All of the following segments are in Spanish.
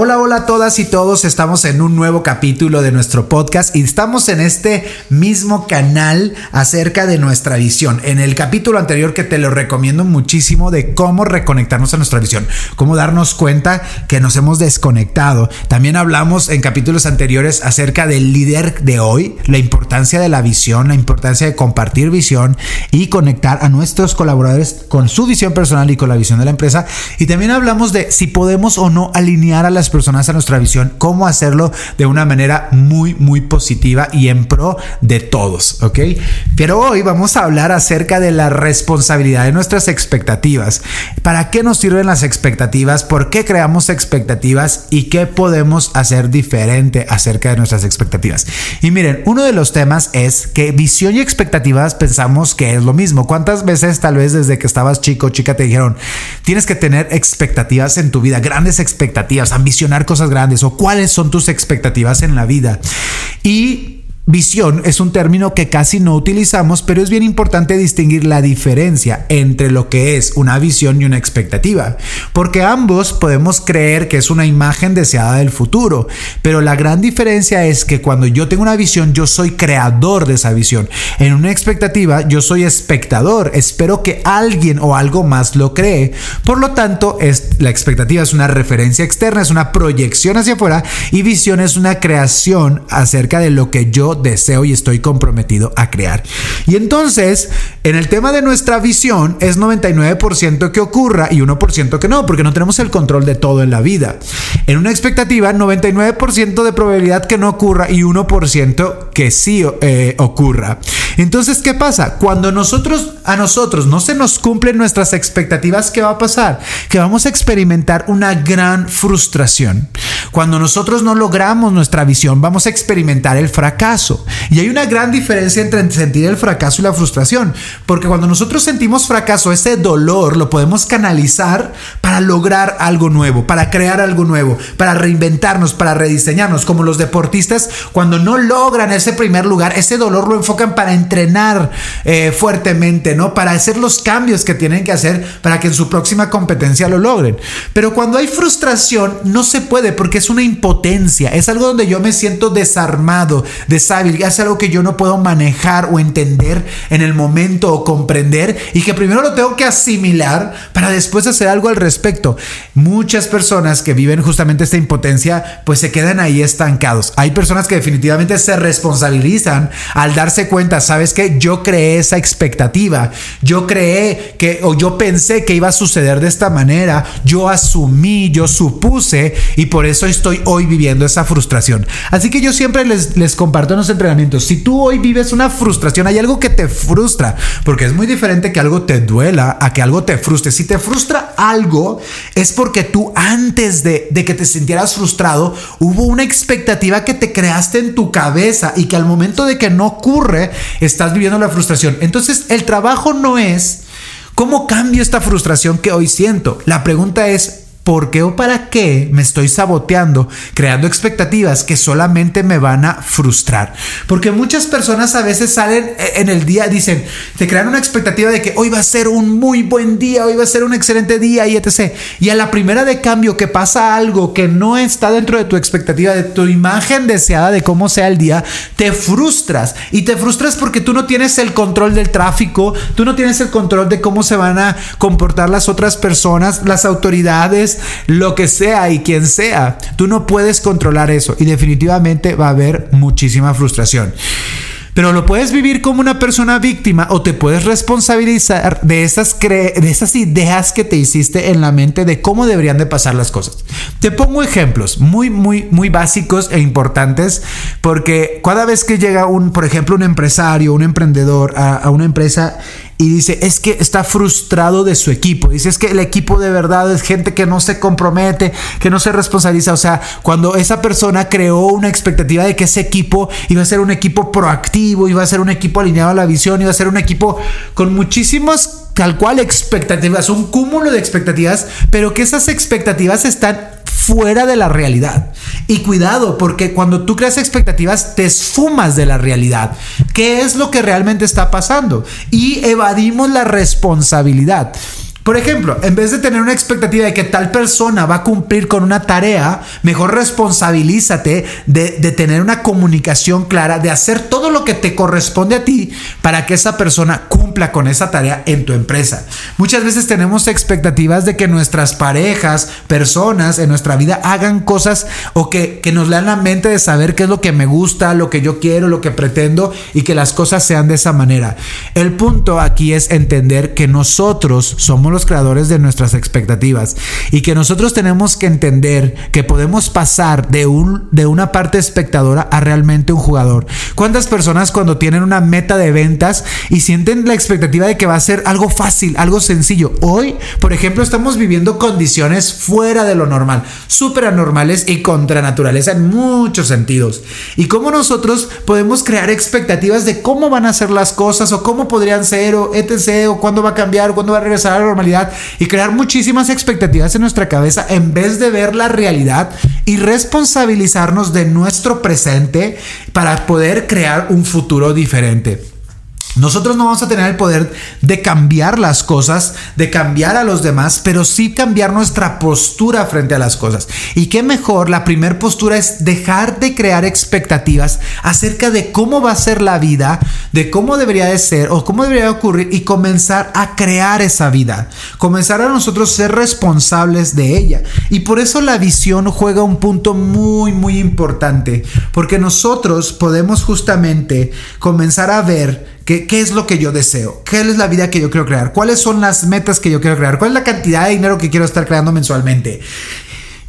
Hola, hola a todas y todos, estamos en un nuevo capítulo de nuestro podcast y estamos en este mismo canal acerca de nuestra visión. En el capítulo anterior que te lo recomiendo muchísimo de cómo reconectarnos a nuestra visión, cómo darnos cuenta que nos hemos desconectado. También hablamos en capítulos anteriores acerca del líder de hoy, la importancia de la visión, la importancia de compartir visión y conectar a nuestros colaboradores con su visión personal y con la visión de la empresa. Y también hablamos de si podemos o no alinear a las personas a nuestra visión, cómo hacerlo de una manera muy, muy positiva y en pro de todos, ¿ok? Pero hoy vamos a hablar acerca de la responsabilidad de nuestras expectativas. ¿Para qué nos sirven las expectativas? ¿Por qué creamos expectativas? ¿Y qué podemos hacer diferente acerca de nuestras expectativas? Y miren, uno de los temas es que visión y expectativas pensamos que es lo mismo. ¿Cuántas veces tal vez desde que estabas chico chica te dijeron, tienes que tener expectativas en tu vida, grandes expectativas, ambicionar cosas grandes o cuáles son tus expectativas en la vida? Y Visión es un término que casi no utilizamos, pero es bien importante distinguir la diferencia entre lo que es una visión y una expectativa, porque ambos podemos creer que es una imagen deseada del futuro, pero la gran diferencia es que cuando yo tengo una visión, yo soy creador de esa visión. En una expectativa, yo soy espectador, espero que alguien o algo más lo cree. Por lo tanto, es, la expectativa es una referencia externa, es una proyección hacia afuera y visión es una creación acerca de lo que yo deseo y estoy comprometido a crear. Y entonces, en el tema de nuestra visión, es 99% que ocurra y 1% que no, porque no tenemos el control de todo en la vida. En una expectativa, 99% de probabilidad que no ocurra y 1% que sí eh, ocurra. Entonces, ¿qué pasa? Cuando nosotros, a nosotros no se nos cumplen nuestras expectativas, ¿qué va a pasar? Que vamos a experimentar una gran frustración. Cuando nosotros no logramos nuestra visión, vamos a experimentar el fracaso. Y hay una gran diferencia entre sentir el fracaso y la frustración, porque cuando nosotros sentimos fracaso, ese dolor lo podemos canalizar para lograr algo nuevo, para crear algo nuevo, para reinventarnos, para rediseñarnos, como los deportistas cuando no logran ese primer lugar, ese dolor lo enfocan para entrenar eh, fuertemente, ¿no? Para hacer los cambios que tienen que hacer para que en su próxima competencia lo logren. Pero cuando hay frustración, no se puede porque es una impotencia, es algo donde yo me siento desarmado, es algo que yo no puedo manejar o entender en el momento o comprender y que primero lo tengo que asimilar para después hacer algo al respecto. Muchas personas que viven justamente esta impotencia, pues se quedan ahí estancados. Hay personas que definitivamente se responsabilizan al darse cuenta, ¿sabes? que yo creé esa expectativa, yo creé que o yo pensé que iba a suceder de esta manera, yo asumí, yo supuse y por eso estoy hoy viviendo esa frustración. Así que yo siempre les, les comparto entrenamientos, si tú hoy vives una frustración, hay algo que te frustra, porque es muy diferente que algo te duela a que algo te frustre. Si te frustra algo, es porque tú antes de, de que te sintieras frustrado, hubo una expectativa que te creaste en tu cabeza y que al momento de que no ocurre, estás viviendo la frustración. Entonces, el trabajo no es cómo cambio esta frustración que hoy siento. La pregunta es, ¿por qué o para qué me estoy saboteando, creando expectativas que solamente me van a frustrar? Porque muchas personas a veces salen eh, en el día, dicen, te crean una expectativa de que hoy va a ser un muy buen día, hoy va a ser un excelente día y etc. Y a la primera de cambio que pasa algo que no está dentro de tu expectativa, de tu imagen deseada de cómo sea el día, te frustras. Y te frustras porque tú no tienes el control del tráfico, tú no tienes el control de cómo se van a comportar las otras personas, las autoridades, lo que sea y quien sea. Tú no puedes controlar eso y definitivamente va a haber muchísima frustración. Pero lo puedes vivir como una persona víctima o te puedes responsabilizar de esas, de esas ideas que te hiciste en la mente de cómo deberían de pasar las cosas. Te pongo ejemplos muy, muy, muy básicos e importantes porque cada vez que llega un, por ejemplo, un empresario, un emprendedor a una empresa y dice, es que está frustrado de su equipo. Dice, es que el equipo de verdad es gente que no se compromete, que no se responsabiliza. O sea, cuando esa persona creó una expectativa de que ese equipo iba a ser un equipo proactivo, iba a ser un equipo alineado a la visión, iba a ser un equipo con muchísimas tal cual expectativas, un cúmulo de expectativas, pero que esas expectativas están fuera de la realidad. Y cuidado, porque cuando tú creas expectativas, te esfumas de la realidad. ¿Qué es lo que realmente está pasando? Y evadimos la responsabilidad. Por ejemplo, en vez de tener una expectativa de que tal persona va a cumplir con una tarea, mejor responsabilízate de, tener una comunicación clara, de hacer todo lo que te corresponde a ti para que esa persona cumpla con esa tarea en tu empresa. Muchas veces tenemos expectativas de que nuestras parejas, personas en nuestra vida hagan cosas o que, que nos lean la mente de saber qué es lo que me gusta, lo que yo quiero, lo que pretendo y que las cosas sean de esa manera. El punto aquí es entender que nosotros somos los creadores de nuestras expectativas y que nosotros tenemos que entender que podemos pasar de, un, de una parte espectadora a realmente un jugador. ¿Cuántas personas cuando tienen una meta de ventas y sienten la expectativa de que va a ser algo fácil, algo sencillo? Hoy, por ejemplo, estamos viviendo condiciones fuera de lo normal, súper anormales y contra naturaleza en muchos sentidos. Y cómo nosotros podemos crear expectativas de cómo van a ser las cosas o cómo podrían ser o etc. o cuándo va a cambiar, o cuándo va a regresar a la y crear muchísimas expectativas en nuestra cabeza en vez de ver la realidad y responsabilizarnos de nuestro presente para poder crear un futuro diferente. Nosotros no vamos a tener el poder de cambiar las cosas, de cambiar a los demás, pero sí cambiar nuestra postura frente a las cosas. Y qué mejor, la primera postura es dejar de crear expectativas acerca de cómo va a ser la vida, de cómo debería de ser o cómo debería de ocurrir y comenzar a crear esa vida. Comenzar a nosotros ser responsables de ella. Y por eso la visión juega un punto muy, muy importante, porque nosotros podemos justamente comenzar a ver ¿Qué, ¿Qué, es lo que yo deseo? ¿Qué es la vida que yo quiero crear? ¿Cuáles son las metas que yo quiero crear? ¿Cuál es la cantidad de dinero que quiero estar creando mensualmente?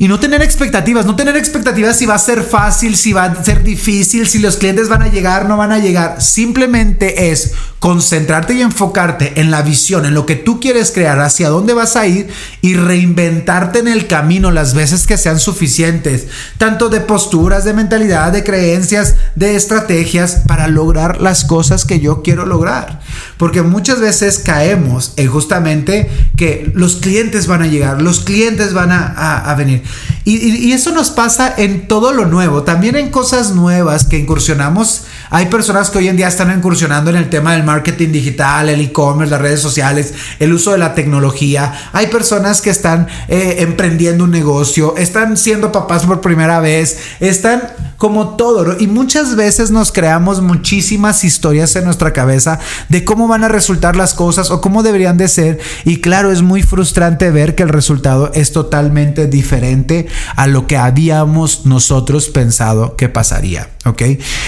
Y no tener expectativas, no tener expectativas si va a ser fácil, si va a ser difícil, si los clientes van a llegar, no van a llegar. Simplemente es concentrarte y enfocarte en la visión, en lo que tú quieres crear, hacia dónde vas a ir y reinventarte en el camino las veces que sean suficientes, tanto de posturas, de mentalidad, de creencias, de estrategias para lograr las cosas que yo quiero lograr. Porque muchas veces caemos en justamente que los clientes van a llegar, los clientes van a, a, a venir. Y, y, eso nos pasa en todo lo nuevo, también en cosas nuevas que incursionamos. Hay personas que hoy en día están incursionando en el tema del marketing digital, el e-commerce, las redes sociales, el uso de la tecnología. Hay personas que están eh, emprendiendo un negocio, están siendo papás por primera vez, están como todo. ¿no? Y muchas veces nos creamos muchísimas historias en nuestra cabeza de cómo van a resultar las cosas o cómo deberían de ser. Y claro, es muy frustrante ver que el resultado es totalmente diferente a lo que habíamos nosotros pensado que pasaría. ¿Ok?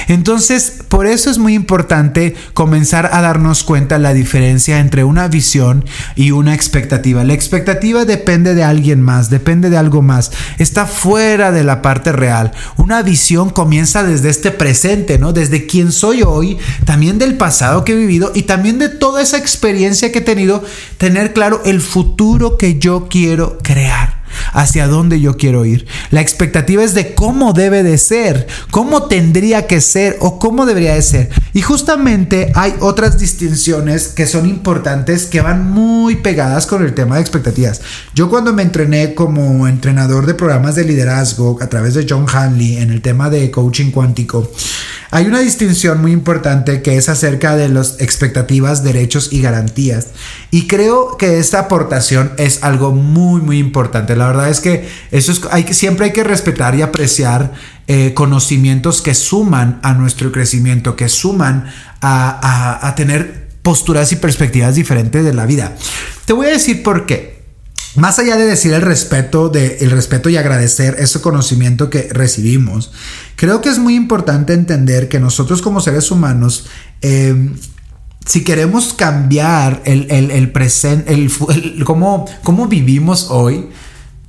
Entonces, por eso es muy importante comenzar a darnos cuenta la diferencia entre una visión y una expectativa. La expectativa depende de alguien más, depende de algo más. Está fuera de la parte real. Una visión comienza desde este presente, ¿no? Desde quién soy hoy, también del pasado que he vivido y también de toda esa experiencia que he tenido, tener claro el futuro que yo quiero crear hacia dónde yo quiero ir. La expectativa es de cómo debe de ser, cómo tendría que ser o cómo debería de ser. Y justamente hay otras distinciones que son importantes que van muy pegadas con el tema de expectativas. Yo cuando me entrené como entrenador de programas de liderazgo a través de John Hanley en el tema de coaching cuántico, hay una distinción muy importante que es acerca de las expectativas, derechos y garantías. Y creo que esta aportación es algo muy, muy importante. La verdad es que eso es, hay, siempre hay que respetar y apreciar eh, conocimientos que suman a nuestro crecimiento, que suman a, tener posturas y perspectivas diferentes de la vida. Te voy a decir por qué. más allá de decir el respeto, de, el respeto y agradecer ese conocimiento que recibimos, creo que es muy importante entender que nosotros como seres humanos, eh, si queremos cambiar el, el presente, el, cómo, cómo vivimos hoy,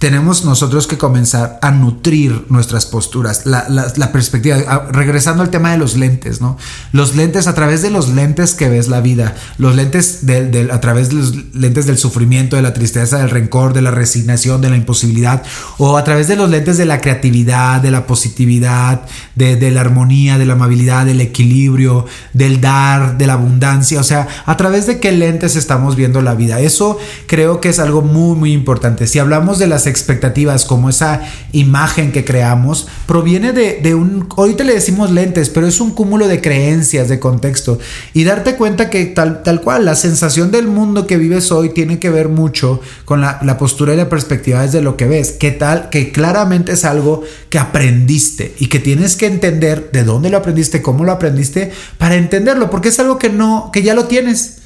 tenemos nosotros que comenzar a nutrir nuestras posturas, la, perspectiva. Ah, regresando al tema de los lentes, ¿no? Los lentes, a través de los lentes que ves la vida, los lentes del, a través de los lentes del sufrimiento, de la tristeza, del rencor, de la resignación, de la imposibilidad, o a través de los lentes de la creatividad, de la positividad, de, de la armonía, de la amabilidad, del equilibrio, del dar, de la abundancia. O sea, a través de qué lentes estamos viendo la vida. Eso creo que es algo muy, muy importante. Si hablamos de las expectativas, como esa imagen que creamos, proviene de, un, ahorita le decimos lentes, pero es un cúmulo de creencias, de contexto. Y darte cuenta que tal, tal cual, la sensación del mundo que vives hoy tiene que ver mucho con la, la postura y la perspectiva desde lo que ves. Que tal, que claramente es algo que aprendiste y que tienes que entender de dónde lo aprendiste, cómo lo aprendiste, para entenderlo, porque es algo que no, que ya lo tienes.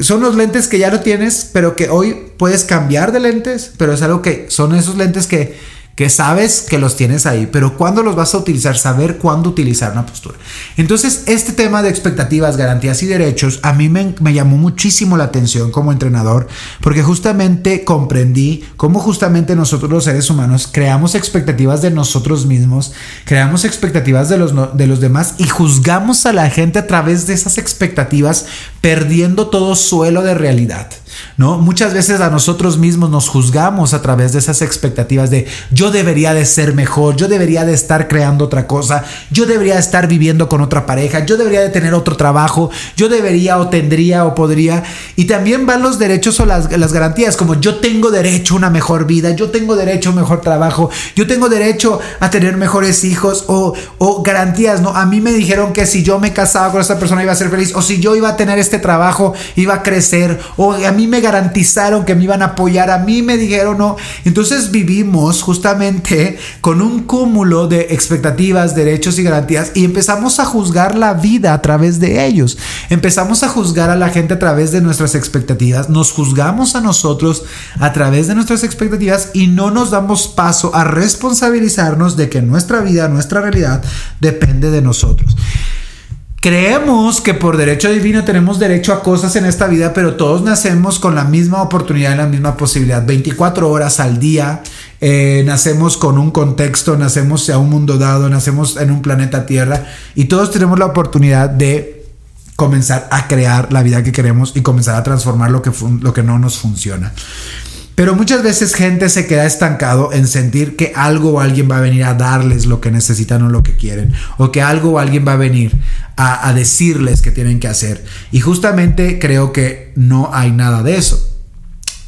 Son los lentes que ya no tienes, pero que hoy puedes cambiar de lentes, pero es algo que son esos lentes que que sabes que los tienes ahí, pero cuándo los vas a utilizar, saber cuándo utilizar una postura. Entonces, este tema de expectativas, garantías y derechos a mí me, llamó muchísimo la atención como entrenador, porque justamente comprendí cómo justamente nosotros los seres humanos creamos expectativas de nosotros mismos, creamos expectativas de los, de los demás y juzgamos a la gente a través de esas expectativas, perdiendo todo suelo de realidad. ¿No? Muchas veces a nosotros mismos nos juzgamos a través de esas expectativas de yo debería de ser mejor, yo debería de estar creando otra cosa, yo debería de estar viviendo con otra pareja, yo debería de tener otro trabajo, yo debería o tendría o podría. Y también van los derechos o las, las garantías, como yo tengo derecho a una mejor vida, yo tengo derecho a un mejor trabajo, yo tengo derecho a tener mejores hijos o, o garantías, ¿no? A mí me dijeron que si yo me casaba con esta persona iba a ser feliz o si yo iba a tener este trabajo iba a crecer o a mí me garantizaron que me iban a apoyar, a mí me dijeron no. Entonces vivimos justamente con un cúmulo de expectativas, derechos y garantías y empezamos a juzgar la vida a través de ellos. Empezamos a juzgar a la gente a través de nuestras expectativas, nos juzgamos a nosotros a través de nuestras expectativas y no nos damos paso a responsabilizarnos de que nuestra vida, nuestra realidad depende de nosotros. Creemos que por derecho divino tenemos derecho a cosas en esta vida, pero todos nacemos con la misma oportunidad y la misma posibilidad. 24 horas al día, eh, nacemos con un contexto, nacemos a un mundo dado, nacemos en un planeta Tierra y todos tenemos la oportunidad de comenzar a crear la vida que queremos y comenzar a transformar lo que, lo que no nos funciona. Pero muchas veces gente se queda estancado en sentir que algo o alguien va a venir a darles lo que necesitan o lo que quieren. O que algo o alguien va a venir a, decirles que tienen que hacer. Y justamente creo que no hay nada de eso.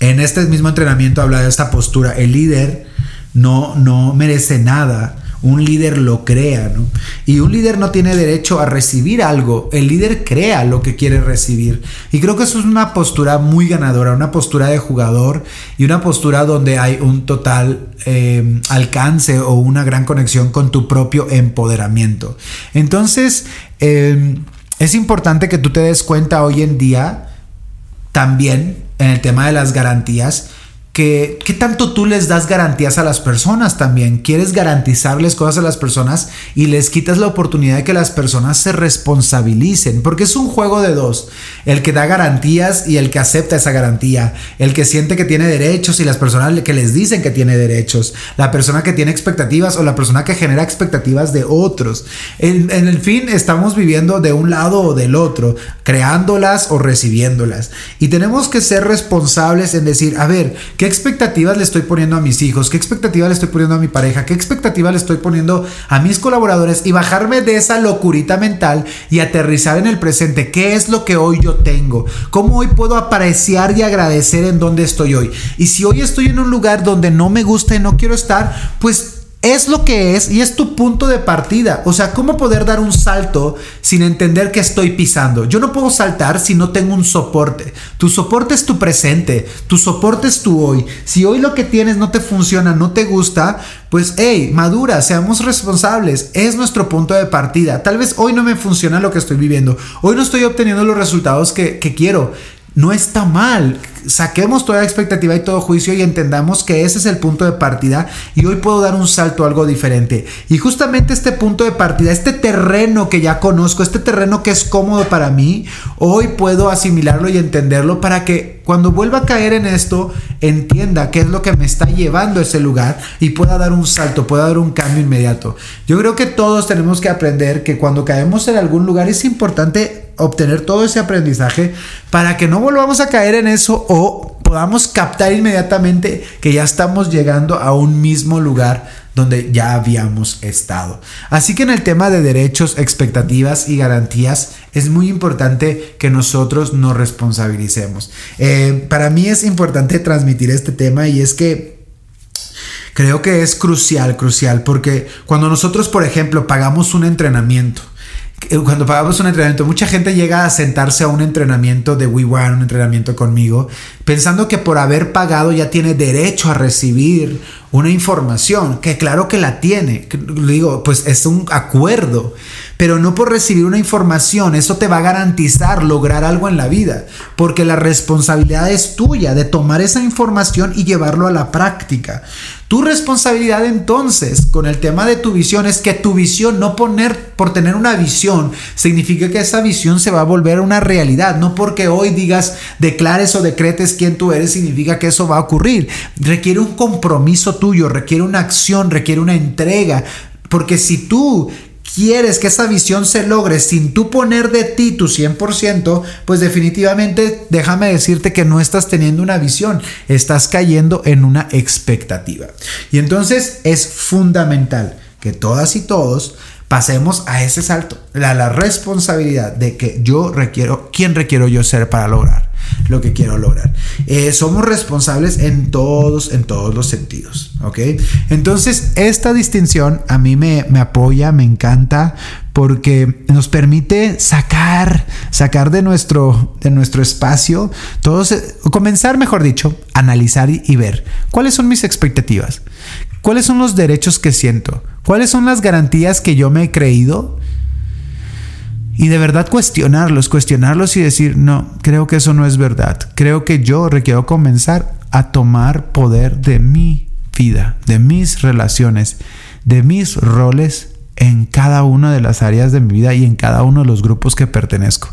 En este mismo entrenamiento habla de esta postura. El líder no, no merece nada un líder lo crea, ¿no? Y un líder no tiene derecho a recibir algo, el líder crea lo que quiere recibir. Y creo que eso es una postura muy ganadora, una postura de jugador y una postura donde hay un total eh, alcance o una gran conexión con tu propio empoderamiento. Entonces, eh, es importante que tú te des cuenta hoy en día también en el tema de las garantías que qué tanto tú les das garantías a las personas también. Quieres garantizarles cosas a las personas y les quitas la oportunidad de que las personas se responsabilicen, porque es un juego de dos, el que da garantías y el que acepta esa garantía, el que siente que tiene derechos y las personas que les dicen que tiene derechos, la persona que tiene expectativas o la persona que genera expectativas de otros. En, en el fin, estamos viviendo de un lado o del otro, creándolas o recibiéndolas. Y tenemos que ser responsables en decir, a ver, ¿qué ¿Qué expectativas le estoy poniendo a mis hijos? ¿Qué expectativas le estoy poniendo a mi pareja? ¿Qué expectativas le estoy poniendo a mis colaboradores? Y bajarme de esa locurita mental y aterrizar en el presente. ¿Qué es lo que hoy yo tengo? ¿Cómo hoy puedo apreciar y agradecer en dónde estoy hoy? Y si hoy estoy en un lugar donde no me gusta y no quiero estar, pues es lo que es y es tu punto de partida. O sea, ¿cómo poder dar un salto sin entender que estoy pisando? Yo no puedo saltar si no tengo un soporte. Tu soporte es tu presente, tu soporte es tu hoy. Si hoy lo que tienes no te funciona, no te gusta, pues hey, madura, seamos responsables. Es nuestro punto de partida. Tal vez hoy no me funciona lo que estoy viviendo. Hoy no estoy obteniendo los resultados que, que quiero no está mal. Saquemos toda expectativa y todo juicio y entendamos que ese es el punto de partida y hoy puedo dar un salto a algo diferente. Y justamente este punto de partida, este terreno que ya conozco, este terreno que es cómodo para mí, hoy puedo asimilarlo y entenderlo para que cuando vuelva a caer en esto, entienda qué es lo que me está llevando a ese lugar y pueda dar un salto, pueda dar un cambio inmediato. Yo creo que todos tenemos que aprender que cuando caemos en algún lugar es importante obtener todo ese aprendizaje para que no volvamos a caer en eso o podamos captar inmediatamente que ya estamos llegando a un mismo lugar donde ya habíamos estado. Así que en el tema de derechos, expectativas y garantías es muy importante que nosotros nos responsabilicemos. Eh, para mí es importante transmitir este tema y es que creo que es crucial, crucial, porque cuando nosotros, por ejemplo, pagamos un entrenamiento, cuando pagamos un entrenamiento, mucha gente llega a sentarse a un entrenamiento de WeWare, un entrenamiento conmigo, pensando que por haber pagado ya tiene derecho a recibir una información, que claro que la tiene. Digo, pues es un acuerdo, pero no por recibir una información, eso te va a garantizar lograr algo en la vida, porque la responsabilidad es tuya de tomar esa información y llevarlo a la práctica. Tu responsabilidad entonces con el tema de tu visión es que tu visión, no poner por tener una visión, significa que esa visión se va a volver una realidad, no porque hoy digas, declares o decretes quién tú eres, significa que eso va a ocurrir. Requiere un compromiso tuyo, requiere una acción, requiere una entrega, porque si tú quieres que esa visión se logre sin tú poner de ti tu 100%, pues definitivamente déjame decirte que no estás teniendo una visión, estás cayendo en una expectativa. Y entonces es fundamental que todas y todos pasemos a ese salto, a la responsabilidad de que yo requiero, ¿quién requiero yo ser para lograr? lo que quiero lograr. Eh, somos responsables en todos, en todos los sentidos, ¿ok? Entonces, esta distinción a mí me, me apoya, me encanta, porque nos permite sacar, sacar de nuestro, de nuestro espacio, todos, comenzar, mejor dicho, analizar y ver cuáles son mis expectativas, cuáles son los derechos que siento, cuáles son las garantías que yo me he creído y de verdad cuestionarlos, cuestionarlos y decir, no, creo que eso no es verdad. Creo que yo requiero comenzar a tomar poder de mi vida, de mis relaciones, de mis roles en cada una de las áreas de mi vida y en cada uno de los grupos que pertenezco.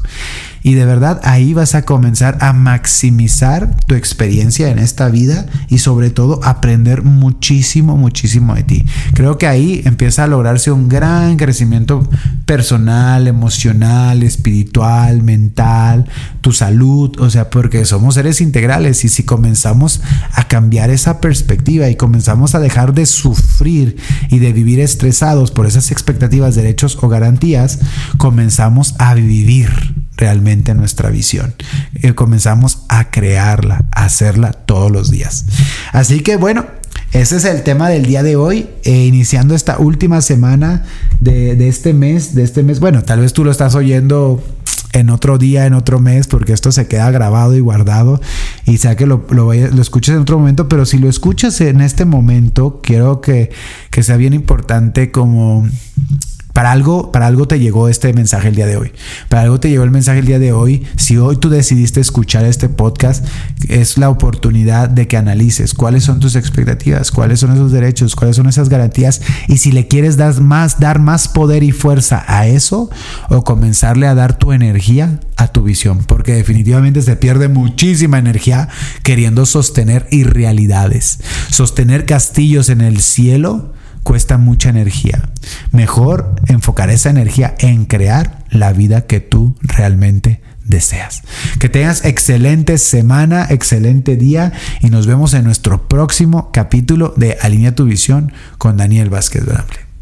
Y de verdad ahí vas a comenzar a maximizar tu experiencia en esta vida y sobre todo aprender muchísimo, muchísimo de ti. Creo que ahí empieza a lograrse un gran crecimiento personal, emocional, espiritual, mental, tu salud, o sea, porque somos seres integrales y si comenzamos a cambiar esa perspectiva y comenzamos a dejar de sufrir y de vivir estresados por esas expectativas, derechos o garantías, comenzamos a vivir realmente nuestra visión. Y eh, comenzamos a crearla, a hacerla todos los días. Así que bueno, ese es el tema del día de hoy, eh, iniciando esta última semana de, este mes, de este mes. Bueno, tal vez tú lo estás oyendo en otro día, en otro mes, porque esto se queda grabado y guardado y sea que lo, lo, lo, escuches en otro momento, pero si lo escuchas en este momento, quiero que, que sea bien importante como para algo, para algo te llegó este mensaje el día de hoy. Para algo te llegó el mensaje el día de hoy. Si hoy tú decidiste escuchar este podcast, es la oportunidad de que analices cuáles son tus expectativas, cuáles son esos derechos, cuáles son esas garantías y si le quieres dar más, dar más poder y fuerza a eso o comenzarle a dar tu energía a tu visión, porque definitivamente se pierde muchísima energía queriendo sostener irrealidades, sostener castillos en el cielo cuesta mucha energía. Mejor enfocar esa energía en crear la vida que tú realmente deseas. Que tengas excelente semana, excelente día y nos vemos en nuestro próximo capítulo de Alinea tu visión con Daniel Vázquez Bramble.